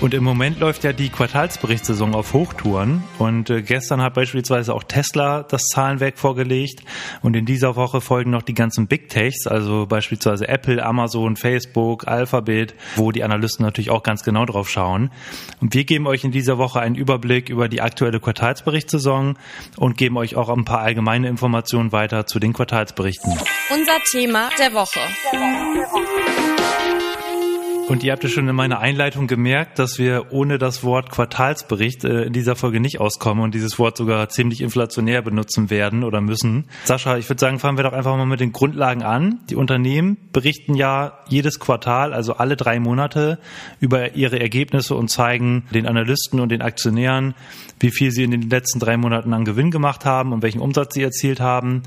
Und im Moment läuft ja die Quartalsberichtssaison auf Hochtouren. Und äh, gestern hat beispielsweise auch Tesla das Zahlenwerk vorgelegt. Und in dieser Woche folgen noch die ganzen Big Techs, also beispielsweise Apple, Amazon, Facebook, Alphabet, wo die Analysten natürlich auch ganz genau drauf schauen. Und wir geben euch in dieser Woche einen Überblick über die aktuelle Quartalsberichtssaison und geben euch auch ein paar allgemeine Informationen weiter zu den Quartalsberichten. Unser Thema der Woche. Der Woche, der Woche. Und ihr habt ja schon in meiner Einleitung gemerkt, dass wir ohne das Wort Quartalsbericht äh, in dieser Folge nicht auskommen und dieses Wort sogar ziemlich inflationär benutzen werden oder müssen. Sascha, ich würde sagen, fangen wir doch einfach mal mit den Grundlagen an. Die Unternehmen berichten ja jedes Quartal, also alle drei Monate, über ihre Ergebnisse und zeigen den Analysten und den Aktionären, wie viel sie in den letzten drei Monaten an Gewinn gemacht haben und welchen Umsatz sie erzielt haben.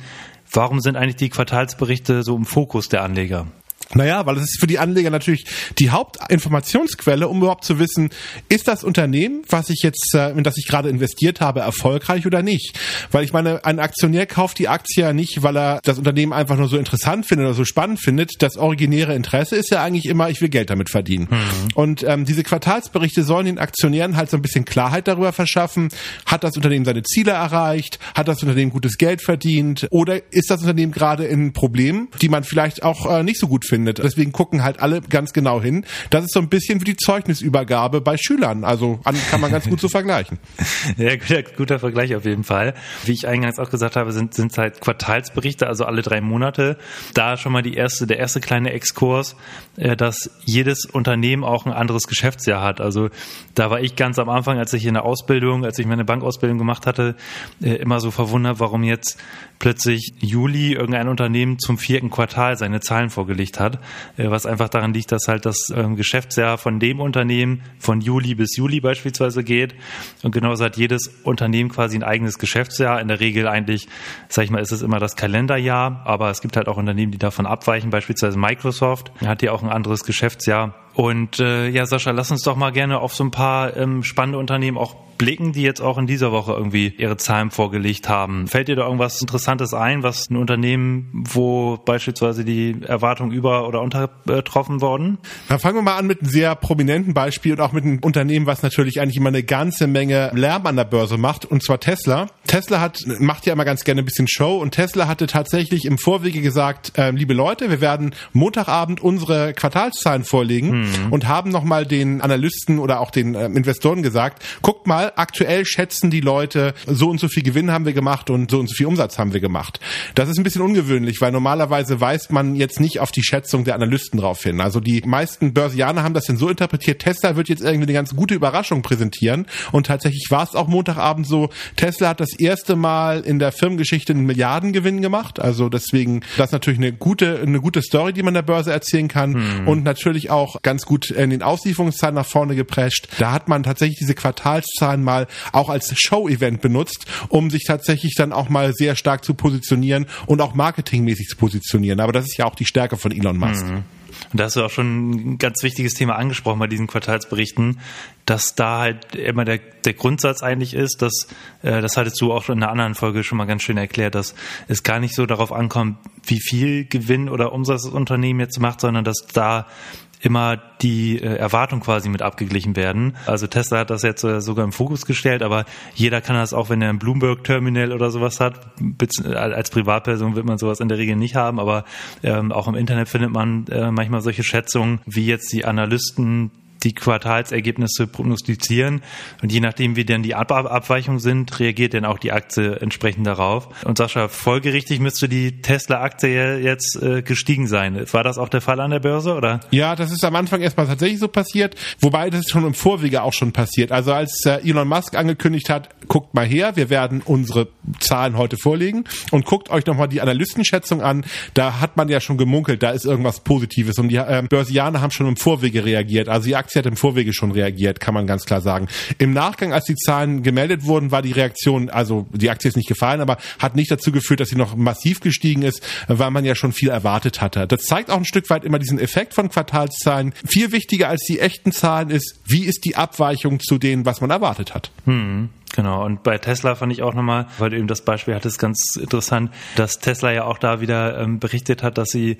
Warum sind eigentlich die Quartalsberichte so im Fokus der Anleger? Naja, weil es ist für die Anleger natürlich die Hauptinformationsquelle, um überhaupt zu wissen, ist das Unternehmen, was ich jetzt, äh, in das ich gerade investiert habe, erfolgreich oder nicht? Weil ich meine, ein Aktionär kauft die Aktie ja nicht, weil er das Unternehmen einfach nur so interessant findet oder so spannend findet. Das originäre Interesse ist ja eigentlich immer, ich will Geld damit verdienen. Mhm. Und ähm, diese Quartalsberichte sollen den Aktionären halt so ein bisschen Klarheit darüber verschaffen, hat das Unternehmen seine Ziele erreicht, hat das Unternehmen gutes Geld verdient oder ist das Unternehmen gerade in Problemen, die man vielleicht auch äh, nicht so gut findet findet. Deswegen gucken halt alle ganz genau hin. Das ist so ein bisschen wie die Zeugnisübergabe bei Schülern. Also kann man ganz gut so vergleichen. Ja, guter, guter Vergleich auf jeden Fall. Wie ich eingangs auch gesagt habe, sind sind halt Quartalsberichte, also alle drei Monate. Da schon mal die erste, der erste kleine Exkurs, äh, dass jedes Unternehmen auch ein anderes Geschäftsjahr hat. Also da war ich ganz am Anfang, als ich in der Ausbildung, als ich meine Bankausbildung gemacht hatte, äh, immer so verwundert, warum jetzt plötzlich Juli irgendein Unternehmen zum vierten Quartal seine Zahlen vorgelegt hat, äh, was einfach daran liegt, dass halt das ähm, Geschäftsjahr von dem Unternehmen von Juli bis Juli beispielsweise geht. Und genauso hat jedes Unternehmen quasi ein eigenes Geschäftsjahr. In der Regel eigentlich, sag ich mal, ist es immer das Kalenderjahr, aber es gibt halt auch Unternehmen, die davon abweichen, beispielsweise Microsoft hat ja auch ein anderes Geschäftsjahr und äh, ja, Sascha, lass uns doch mal gerne auf so ein paar ähm, spannende Unternehmen auch blicken, die jetzt auch in dieser Woche irgendwie ihre Zahlen vorgelegt haben. Fällt dir da irgendwas Interessantes ein, was ein Unternehmen, wo beispielsweise die Erwartungen über- oder untertroffen worden? Dann fangen wir mal an mit einem sehr prominenten Beispiel und auch mit einem Unternehmen, was natürlich eigentlich immer eine ganze Menge Lärm an der Börse macht, und zwar Tesla. Tesla hat, macht ja immer ganz gerne ein bisschen Show und Tesla hatte tatsächlich im Vorwege gesagt, äh, liebe Leute, wir werden Montagabend unsere Quartalszahlen vorlegen. Hm mhm. und haben nochmal den Analysten oder auch den äh, Investoren gesagt, guckt mal, aktuell schätzen die Leute, so und so viel Gewinn haben wir gemacht und so und so viel Umsatz haben wir gemacht. Das ist ein bisschen ungewöhnlich, weil normalerweise weist man jetzt nicht auf die Schätzung der Analysten drauf hin. Also die meisten Börsianer haben das denn so interpretiert, Tesla wird jetzt irgendwie eine ganz gute Überraschung präsentieren und tatsächlich war es auch Montagabend so, Tesla hat das erste Mal in der Firmengeschichte einen Milliardengewinn gemacht, also deswegen das ist natürlich eine gute eine gute Story, die man der Börse erzählen kann hm. und natürlich auch ganz gut in den Auslieferungszahlen nach vorne geprescht. Da hat man tatsächlich diese Quartalszahlen mal auch als Show-Event benutzt, um sich tatsächlich dann auch mal sehr stark zu positionieren und auch marketingmäßig zu positionieren. Aber das ist ja auch die Stärke von Elon Musk. Mhm. Und da hast du auch schon ein ganz wichtiges Thema angesprochen bei diesen Quartalsberichten, dass da halt immer der, der Grundsatz eigentlich ist, dass, äh, das hattest du auch in einer anderen Folge schon mal ganz schön erklärt, dass es gar nicht so darauf ankommt, wie viel Gewinn oder Umsatz das Unternehmen jetzt macht, sondern dass da immer die äh, Erwartung quasi mit abgeglichen werden. Also Tesla hat das jetzt äh, sogar im Fokus gestellt, aber jeder kann das auch, wenn er ein Bloomberg-Terminal oder sowas hat. Als Privatperson wird man sowas in der Regel nicht haben, aber ähm, auch im Internet findet man äh, manchmal solche Schätzungen, wie jetzt die Analysten die Quartalsergebnisse prognostizieren. Und je nachdem, wie denn die Ab Abweichungen sind, reagiert dann auch die Aktie entsprechend darauf. Und Sascha, folgerichtig müsste die Tesla-Aktie jetzt äh, gestiegen sein. War das auch der Fall an der Börse, oder? Ja, das ist am Anfang erstmal tatsächlich so passiert, wobei das schon im Vorwege auch schon passiert. Also als äh, Elon Musk angekündigt hat, guckt mal her, wir werden unsere Zahlen heute vorlegen und guckt euch nochmal die Analystenschätzung an. Da hat man ja schon gemunkelt, da ist irgendwas Positives und die äh, Börsianer haben schon im Vorwege reagiert. Also die Aktie Aktie hat im Vorwege schon reagiert, kann man ganz klar sagen. Im Nachgang, als die Zahlen gemeldet wurden, war die Reaktion, also die Aktie ist nicht gefallen, aber hat nicht dazu geführt, dass sie noch massiv gestiegen ist, weil man ja schon viel erwartet hatte. Das zeigt auch ein Stück weit immer diesen Effekt von Quartalszahlen. Viel wichtiger als die echten Zahlen ist, wie ist die Abweichung zu denen, was man erwartet hat. Hm. Genau, und bei Tesla fand ich auch nochmal, weil du eben das Beispiel hattest, ganz interessant, dass Tesla ja auch da wieder ähm, berichtet hat, dass sie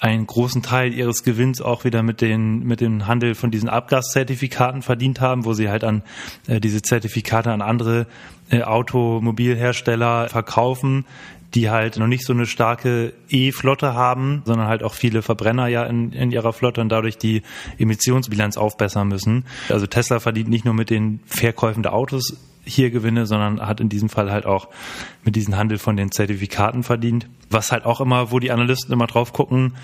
einen großen Teil ihres Gewinns auch wieder mit den mit dem Handel von diesen Abgaszertifikaten verdient haben, wo sie halt an äh, diese Zertifikate an andere äh, Automobilhersteller verkaufen, die halt noch nicht so eine starke E-Flotte haben, sondern halt auch viele Verbrenner ja in, in ihrer Flotte und dadurch die Emissionsbilanz aufbessern müssen. Also Tesla verdient nicht nur mit den Verkäufen der Autos hier Gewinne, sondern hat in diesem Fall halt auch mit diesem Handel von den Zertifikaten verdient. Was halt auch immer, wo die Analysten immer drauf gucken,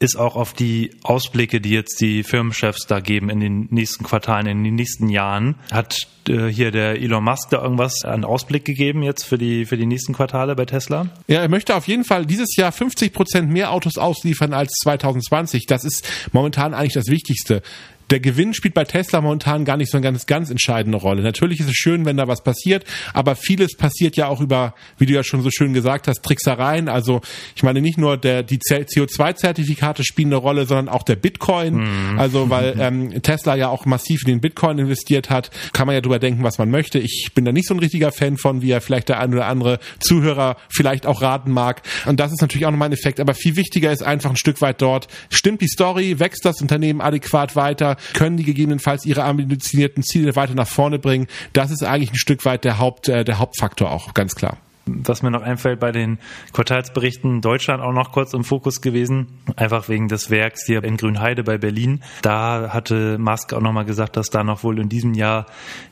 ist auch auf die Ausblicke, die jetzt die Firmenchefs da geben in den nächsten Quartalen, in den nächsten Jahren. Hat äh, hier der Elon Musk da irgendwas an Ausblick gegeben jetzt für die, für die nächsten Quartale bei Tesla? Ja, er möchte auf jeden Fall dieses Jahr 50 Prozent mehr Autos ausliefern als 2020. Das ist momentan eigentlich das Wichtigste der Gewinn spielt bei Tesla momentan gar nicht so eine ganz, ganz entscheidende Rolle. Natürlich ist es schön, wenn da was passiert, aber vieles passiert ja auch über, wie du ja schon so schön gesagt hast, Tricksereien. Also ich meine nicht nur der, die CO2-Zertifikate spielen eine Rolle, sondern auch der Bitcoin. Mhm. Also weil ähm, Tesla ja auch massiv in den Bitcoin investiert hat, kann man ja drüber denken, was man möchte. Ich bin da nicht so ein richtiger Fan von, wie ja vielleicht der ein oder andere Zuhörer vielleicht auch raten mag. Und das ist natürlich auch nochmal ein Effekt. Aber viel wichtiger ist einfach ein Stück weit dort, stimmt die Story, wächst das Unternehmen adäquat weiter, können die gegebenenfalls ihre ambitionierten Ziele weiter nach vorne bringen. Das ist eigentlich ein Stück weit der Haupt, äh, der Hauptfaktor auch, ganz klar was mir noch einfällt, bei den Quartalsberichten Deutschland auch noch kurz im Fokus gewesen, einfach wegen des Werks hier in Grünheide bei Berlin. Da hatte Musk auch nochmal gesagt, dass da noch wohl in diesem Jahr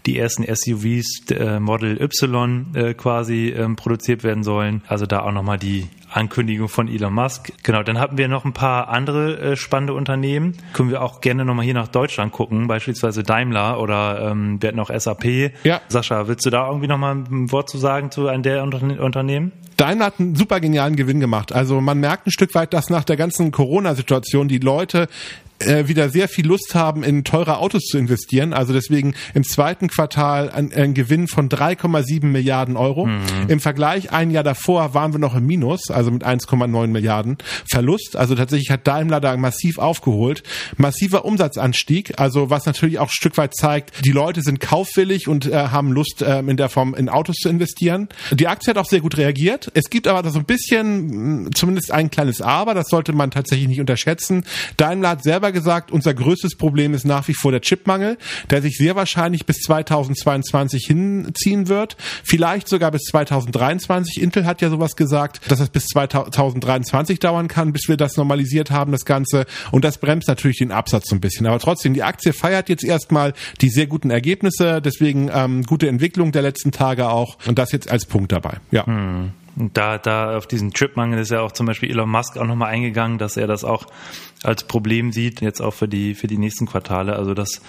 die ersten SUVs äh, Model Y äh, quasi ähm, produziert werden sollen. Also da auch nochmal die Ankündigung von Elon Musk. Genau, dann hatten wir noch ein paar andere äh, spannende Unternehmen. Können wir auch gerne nochmal hier nach Deutschland gucken, beispielsweise Daimler oder ähm, wir hatten auch SAP. Ja. Sascha, willst du da irgendwie nochmal ein Wort zu sagen zu einem der Unterne Unternehmen? Daimler hat einen super genialen Gewinn gemacht. Also man merkt ein Stück weit, dass nach der ganzen Corona-Situation die Leute äh, wieder sehr viel Lust haben, in teure Autos zu investieren. Also deswegen im zweiten Quartal ein, ein Gewinn von 3,7 Milliarden Euro. Mhm. Im Vergleich ein Jahr davor waren wir noch im Minus, also mit 1,9 Milliarden Verlust. Also tatsächlich hat Daimler da massiv aufgeholt. Massiver Umsatzanstieg, also was natürlich auch ein Stück weit zeigt, die Leute sind kaufwillig und äh, haben Lust äh, in der Form in Autos zu investieren. Die Aktie hat auch sehr gut reagiert. Es gibt aber so ein bisschen, zumindest ein kleines Aber, das sollte man tatsächlich nicht unterschätzen. Daimler hat selber gesagt, unser größtes Problem ist nach wie vor der Chipmangel, der sich sehr wahrscheinlich bis 2022 hinziehen wird, vielleicht sogar bis 2023. Intel hat ja sowas gesagt, dass es bis 2023 dauern kann, bis wir das normalisiert haben, das Ganze. Und das bremst natürlich den Absatz so ein bisschen. Aber trotzdem, die Aktie feiert jetzt erstmal die sehr guten Ergebnisse, deswegen ähm, gute Entwicklung der letzten Tage auch. Und das jetzt als Punkt dabei. Ja. Hm. Und da, da auf diesen Chipmangel ist ja auch zum Beispiel Elon Musk auch nochmal eingegangen, dass er das auch als Problem sieht, jetzt auch für die, für die nächsten Quartale. Also das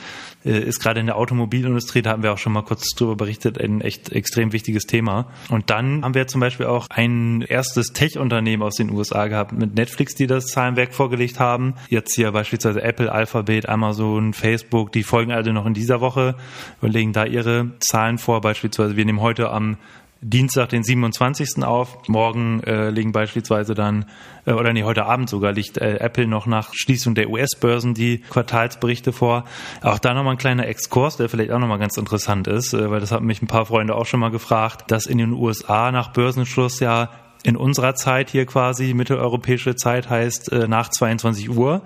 äh, ist gerade in der Automobilindustrie, da haben wir auch schon mal kurz drüber berichtet, ein echt extrem wichtiges Thema. Und dann haben wir zum Beispiel auch ein erstes Tech-Unternehmen aus den USA gehabt mit Netflix, die das Zahlenwerk vorgelegt haben. Jetzt hier beispielsweise Apple, Alphabet, Amazon, Facebook, die folgen alle noch in dieser Woche und legen da ihre Zahlen vor. Beispielsweise, wir nehmen heute am Dienstag, den 27. auf. Morgen äh, liegen beispielsweise dann, äh, oder nee, heute Abend sogar liegt äh, Apple noch nach Schließung der US-Börsen die Quartalsberichte vor. Auch da nochmal ein kleiner Exkurs, der vielleicht auch nochmal ganz interessant ist, äh, weil das haben mich ein paar Freunde auch schon mal gefragt, dass in den USA nach Börsenschluss ja in unserer Zeit hier quasi, mitteleuropäische Zeit heißt äh, nach 22 Uhr,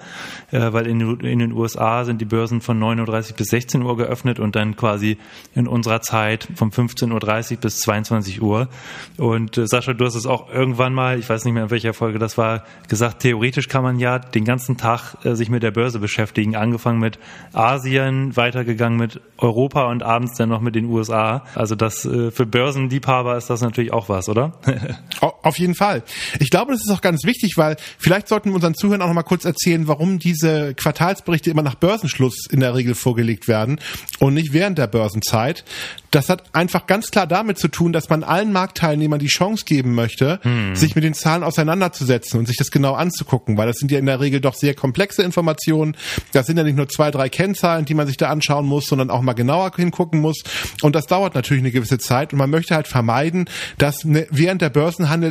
äh, weil in, in, den USA sind die Börsen von 9.30 Uhr bis 16 Uhr geöffnet und dann quasi in unserer Zeit von 15.30 Uhr bis 22 Uhr. Und äh, Sascha, du hast es auch irgendwann mal, ich weiß nicht mehr in welcher Folge das war, gesagt, theoretisch kann man ja den ganzen Tag äh, sich mit der Börse beschäftigen, angefangen mit Asien, weitergegangen mit Europa und abends dann noch mit den USA. Also das äh, für Börsenliebhaber ist das natürlich auch was, oder? Auf jeden Fall. Ich glaube, das ist auch ganz wichtig, weil vielleicht sollten wir unseren Zuhörern auch noch mal kurz erzählen, warum diese Quartalsberichte immer nach Börsenschluss in der Regel vorgelegt werden und nicht während der Börsenzeit. Das hat einfach ganz klar damit zu tun, dass man allen Marktteilnehmern die Chance geben möchte, hm. sich mit den Zahlen auseinanderzusetzen und sich das genau anzugucken, weil das sind ja in der Regel doch sehr komplexe Informationen. Das sind ja nicht nur zwei, drei Kennzahlen, die man sich da anschauen muss, sondern auch mal genauer hingucken muss. Und das dauert natürlich eine gewisse Zeit und man möchte halt vermeiden, dass ne, während der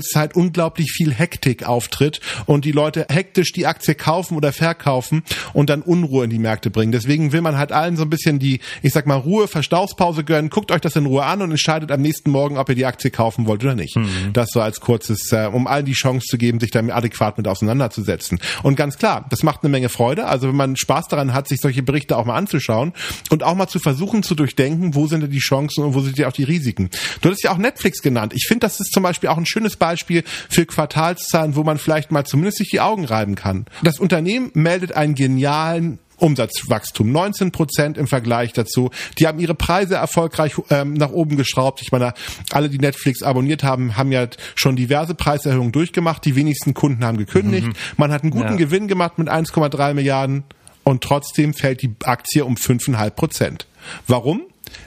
Börsenhandelszeit unglaublich viel Hektik auftritt und die Leute hektisch die Aktie kaufen oder verkaufen und dann Unruhe in die Märkte bringen. Deswegen will man halt allen so ein bisschen die, ich sag mal, Ruhe, Verstaufspause gönnen. Guckt guckt euch das in Ruhe an und entscheidet am nächsten Morgen, ob ihr die Aktie kaufen wollt oder nicht. Mhm. Das so als kurzes, äh, um allen die Chance zu geben, sich damit adäquat mit auseinanderzusetzen. Und ganz klar, das macht eine Menge Freude. Also wenn man Spaß daran hat, sich solche Berichte auch mal anzuschauen und auch mal zu versuchen zu durchdenken, wo sind denn die Chancen und wo sind ja auch die Risiken. Du hattest ja auch Netflix genannt. Ich finde, das ist zum Beispiel auch ein schönes Beispiel für Quartalszahlen, wo man vielleicht mal zumindest sich die Augen reiben kann. Das Unternehmen meldet einen genialen Umsatzwachstum, 19 Prozent im Vergleich dazu. Die haben ihre Preise erfolgreich ähm, nach oben geschraubt. Ich meine, alle, die Netflix abonniert haben, haben ja schon diverse Preiserhöhungen durchgemacht. Die wenigsten Kunden haben gekündigt. Mhm. Man hat einen guten ja. Gewinn gemacht mit 1,3 Milliarden und trotzdem fällt die Aktie um 5,5 Prozent. Warum?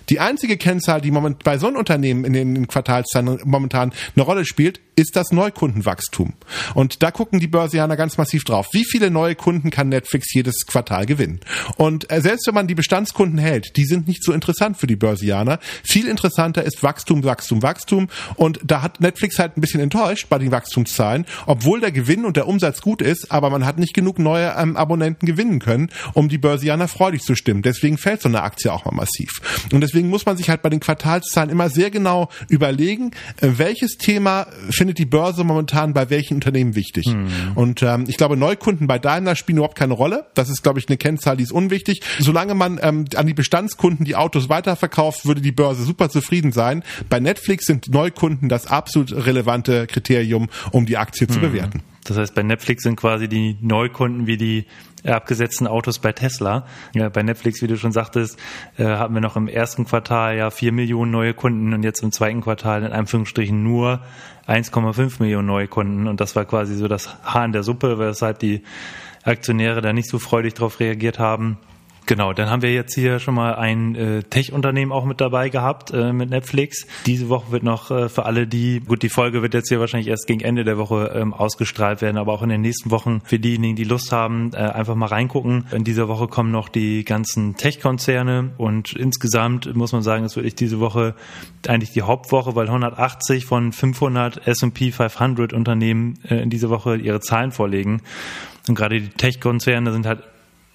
Die einzige Kennzahl, die moment bei so einem Unternehmen in den Quartalszahlen momentan eine Rolle spielt, ist das Neukundenwachstum. Und da gucken die Börsianer ganz massiv drauf. Wie viele neue Kunden kann Netflix jedes Quartal gewinnen? Und äh, selbst wenn man die Bestandskunden hält, die sind nicht so interessant für die Börsianer. Viel interessanter ist Wachstum, Wachstum, Wachstum. Und da hat Netflix halt ein bisschen enttäuscht bei den Wachstumszahlen, obwohl der Gewinn und der Umsatz gut ist, aber man hat nicht genug neue ähm, Abonnenten gewinnen können, um die Börsianer freudig zu stimmen. Deswegen fällt so eine Aktie auch mal massiv. Und deswegen muss man sich halt bei den Quartalszahlen immer sehr genau überlegen, äh, welches Thema findet die Börse momentan bei welchen Unternehmen wichtig. Mhm. Und ähm, ich glaube, Neukunden bei Daimler spielen überhaupt keine Rolle. Das ist, glaube ich, eine Kennzahl, die ist unwichtig. Solange man ähm, an die Bestandskunden die Autos weiterverkauft, würde die Börse super zufrieden sein. Bei Netflix sind Neukunden das absolut relevante Kriterium, um die Aktie zu mhm. bewerten. Das heißt, bei Netflix sind quasi die Neukunden wie die abgesetzten Autos bei Tesla. Ja, bei Netflix, wie du schon sagtest, äh, hatten wir noch im ersten Quartal ja vier Millionen neue Kunden und jetzt im zweiten Quartal in Anführungsstrichen nur 1,5 Millionen neue Kunden. Und das war quasi so das Haar in der Suppe, weshalb die Aktionäre da nicht so freudig darauf reagiert haben. Genau, dann haben wir jetzt hier schon mal ein äh, Tech-Unternehmen auch mit dabei gehabt äh, mit Netflix. Diese Woche wird noch äh, für alle die, gut, die Folge wird jetzt hier wahrscheinlich erst gegen Ende der Woche ähm, ausgestrahlt werden, aber auch in den nächsten Wochen für diejenigen, die Lust haben, äh, einfach mal reingucken. In dieser Woche kommen noch die ganzen Tech-Konzerne und insgesamt muss man sagen, ist wirklich diese Woche eigentlich die Hauptwoche, weil 180 von 500 S&P 500 Unternehmen äh, in dieser Woche ihre Zahlen vorlegen. Und gerade die Tech-Konzerne sind halt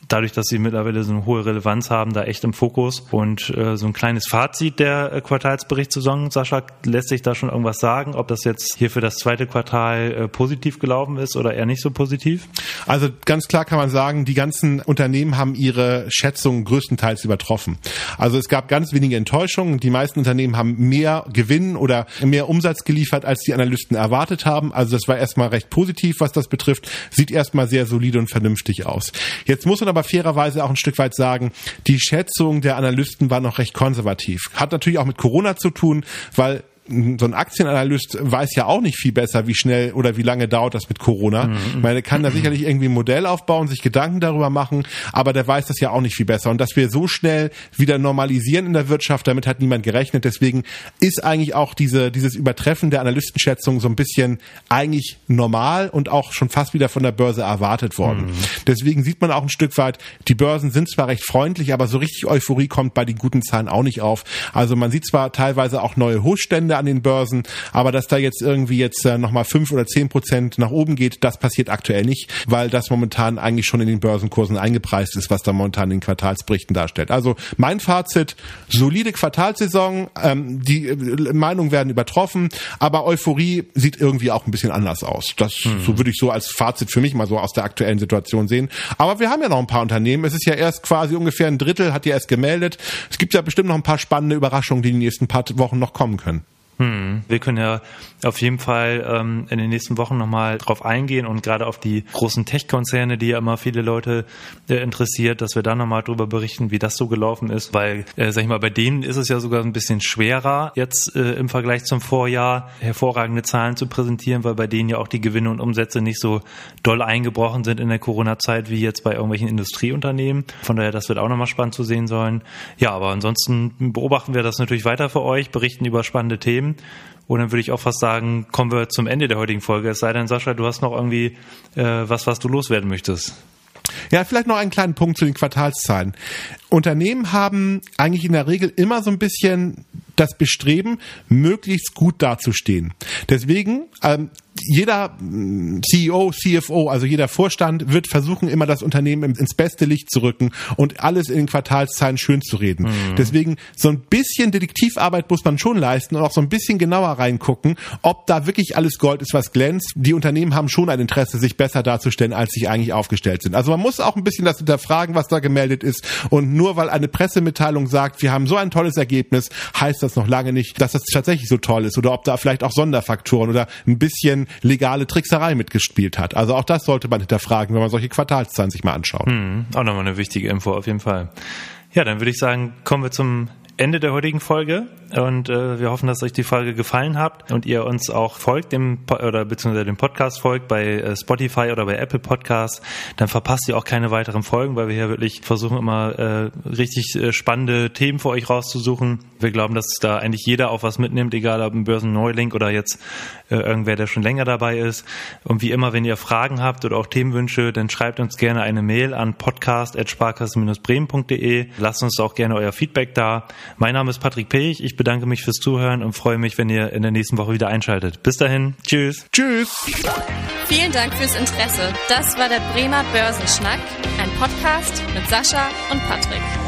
dadurch, dass sie mittlerweile so eine hohe Relevanz haben, da echt im Fokus. Und äh, so ein kleines Fazit der äh, Quartalsberichtssaison, Sascha, lässt sich da schon irgendwas sagen, ob das jetzt hier für das zweite Quartal äh, positiv gelaufen ist oder eher nicht so positiv? Also ganz klar kann man sagen, die ganzen Unternehmen haben ihre Schätzungen größtenteils übertroffen. Also es gab ganz wenige Enttäuschungen. Die meisten Unternehmen haben mehr Gewinn oder mehr Umsatz geliefert, als die Analysten erwartet haben. Also das war erstmal recht positiv, was das betrifft. Sieht erstmal sehr solide und vernünftig aus. Jetzt muss man aber aber fairerweise auch ein Stück weit sagen, die Schätzung der Analysten war noch recht konservativ. Hat natürlich auch mit Corona zu tun, weil so ein Aktienanalyst weiß ja auch nicht viel besser, wie schnell oder wie lange dauert das mit Corona. Mhm. Ich meine, kann da sicherlich irgendwie ein Modell aufbauen, sich Gedanken darüber machen, aber der weiß das ja auch nicht viel besser. Und dass wir so schnell wieder normalisieren in der Wirtschaft, damit hat niemand gerechnet. Deswegen ist eigentlich auch diese, dieses Übertreffen der Analystenschätzung so ein bisschen eigentlich normal und auch schon fast wieder von der Börse erwartet worden. Mhm. Deswegen sieht man auch ein Stück weit, die Börsen sind zwar recht freundlich, aber so richtig Euphorie kommt bei den guten Zahlen auch nicht auf. Also man sieht zwar teilweise auch neue Hochstände an den Börsen. Aber dass da jetzt irgendwie jetzt äh, nochmal fünf oder zehn Prozent nach oben geht, das passiert aktuell nicht, weil das momentan eigentlich schon in den Börsenkursen eingepreist ist, was da momentan in den Quartalsberichten darstellt. Also mein Fazit, solide Quartalsaison, ähm, die äh, Meinungen werden übertroffen, aber Euphorie sieht irgendwie auch ein bisschen anders aus. Das hm. so würde ich so als Fazit für mich mal so aus der aktuellen Situation sehen. Aber wir haben ja noch ein paar Unternehmen. Es ist ja erst quasi ungefähr ein Drittel hat ja erst gemeldet. Es gibt ja bestimmt noch ein paar spannende Überraschungen, die in den nächsten paar Wochen noch kommen können. Hm. Wir können ja auf jeden Fall ähm, in den nächsten Wochen nochmal drauf eingehen und gerade auf die großen Tech-Konzerne, die ja immer viele Leute äh, interessiert, dass wir da nochmal drüber berichten, wie das so gelaufen ist, weil, äh, sag ich mal, bei denen ist es ja sogar ein bisschen schwerer, jetzt äh, im Vergleich zum Vorjahr hervorragende Zahlen zu präsentieren, weil bei denen ja auch die Gewinne und Umsätze nicht so doll eingebrochen sind in der Corona-Zeit wie jetzt bei irgendwelchen Industrieunternehmen. Von daher, das wird auch nochmal spannend zu sehen sollen. Ja, aber ansonsten beobachten wir das natürlich weiter für euch, berichten über spannende Themen. Und dann würde ich auch fast sagen, kommen wir zum Ende der heutigen Folge. Es sei denn, Sascha, du hast noch irgendwie äh, was, was du loswerden möchtest. Ja, vielleicht noch einen kleinen Punkt zu den Quartalszahlen. Unternehmen haben eigentlich in der Regel immer so ein bisschen das Bestreben, möglichst gut dazustehen. Deswegen, ähm, jeder mm, CEO, CFO, also jeder Vorstand wird versuchen, immer das Unternehmen ins beste Licht zu rücken und alles in den Quartalszahlen schön zu reden. Mhm. Deswegen so ein bisschen Detektivarbeit muss man schon leisten und auch so ein bisschen genauer reingucken, ob da wirklich alles Gold ist, was glänzt. Die Unternehmen haben schon ein Interesse, sich besser darzustellen, als sie eigentlich aufgestellt sind. Also man muss auch ein bisschen das hinterfragen, was da gemeldet ist. Und nur weil eine Pressemitteilung sagt, wir haben so ein tolles Ergebnis, heißt das noch lange nicht, dass das tatsächlich so toll ist oder ob da vielleicht auch Sonderfaktoren oder ein bisschen legale Trickserei mitgespielt hat. Also auch das sollte man hinterfragen, wenn man solche Quartalszahlen sich mal anschaut. Hm, auch nochmal eine wichtige Info auf jeden Fall. Ja, dann würde ich sagen, kommen wir zum Ende der heutigen Folge und äh, wir hoffen, dass euch die Folge gefallen hat und ihr uns auch folgt dem oder beziehungsweise dem Podcast folgt bei äh, Spotify oder bei Apple Podcasts, dann verpasst ihr auch keine weiteren Folgen, weil wir hier wirklich versuchen immer äh, richtig äh, spannende Themen für euch rauszusuchen. Wir glauben, dass da eigentlich jeder auch was mitnimmt, egal ob ein Börsenneuling oder jetzt äh, irgendwer, der schon länger dabei ist. Und wie immer, wenn ihr Fragen habt oder auch Themenwünsche, dann schreibt uns gerne eine Mail an podcast@sparkassen-bremen.de. Lasst uns auch gerne euer Feedback da. Mein Name ist Patrick Pech. Ich bedanke mich fürs Zuhören und freue mich, wenn ihr in der nächsten Woche wieder einschaltet. Bis dahin. Tschüss. Tschüss. Vielen Dank fürs Interesse. Das war der Bremer Börsenschnack, ein Podcast mit Sascha und Patrick.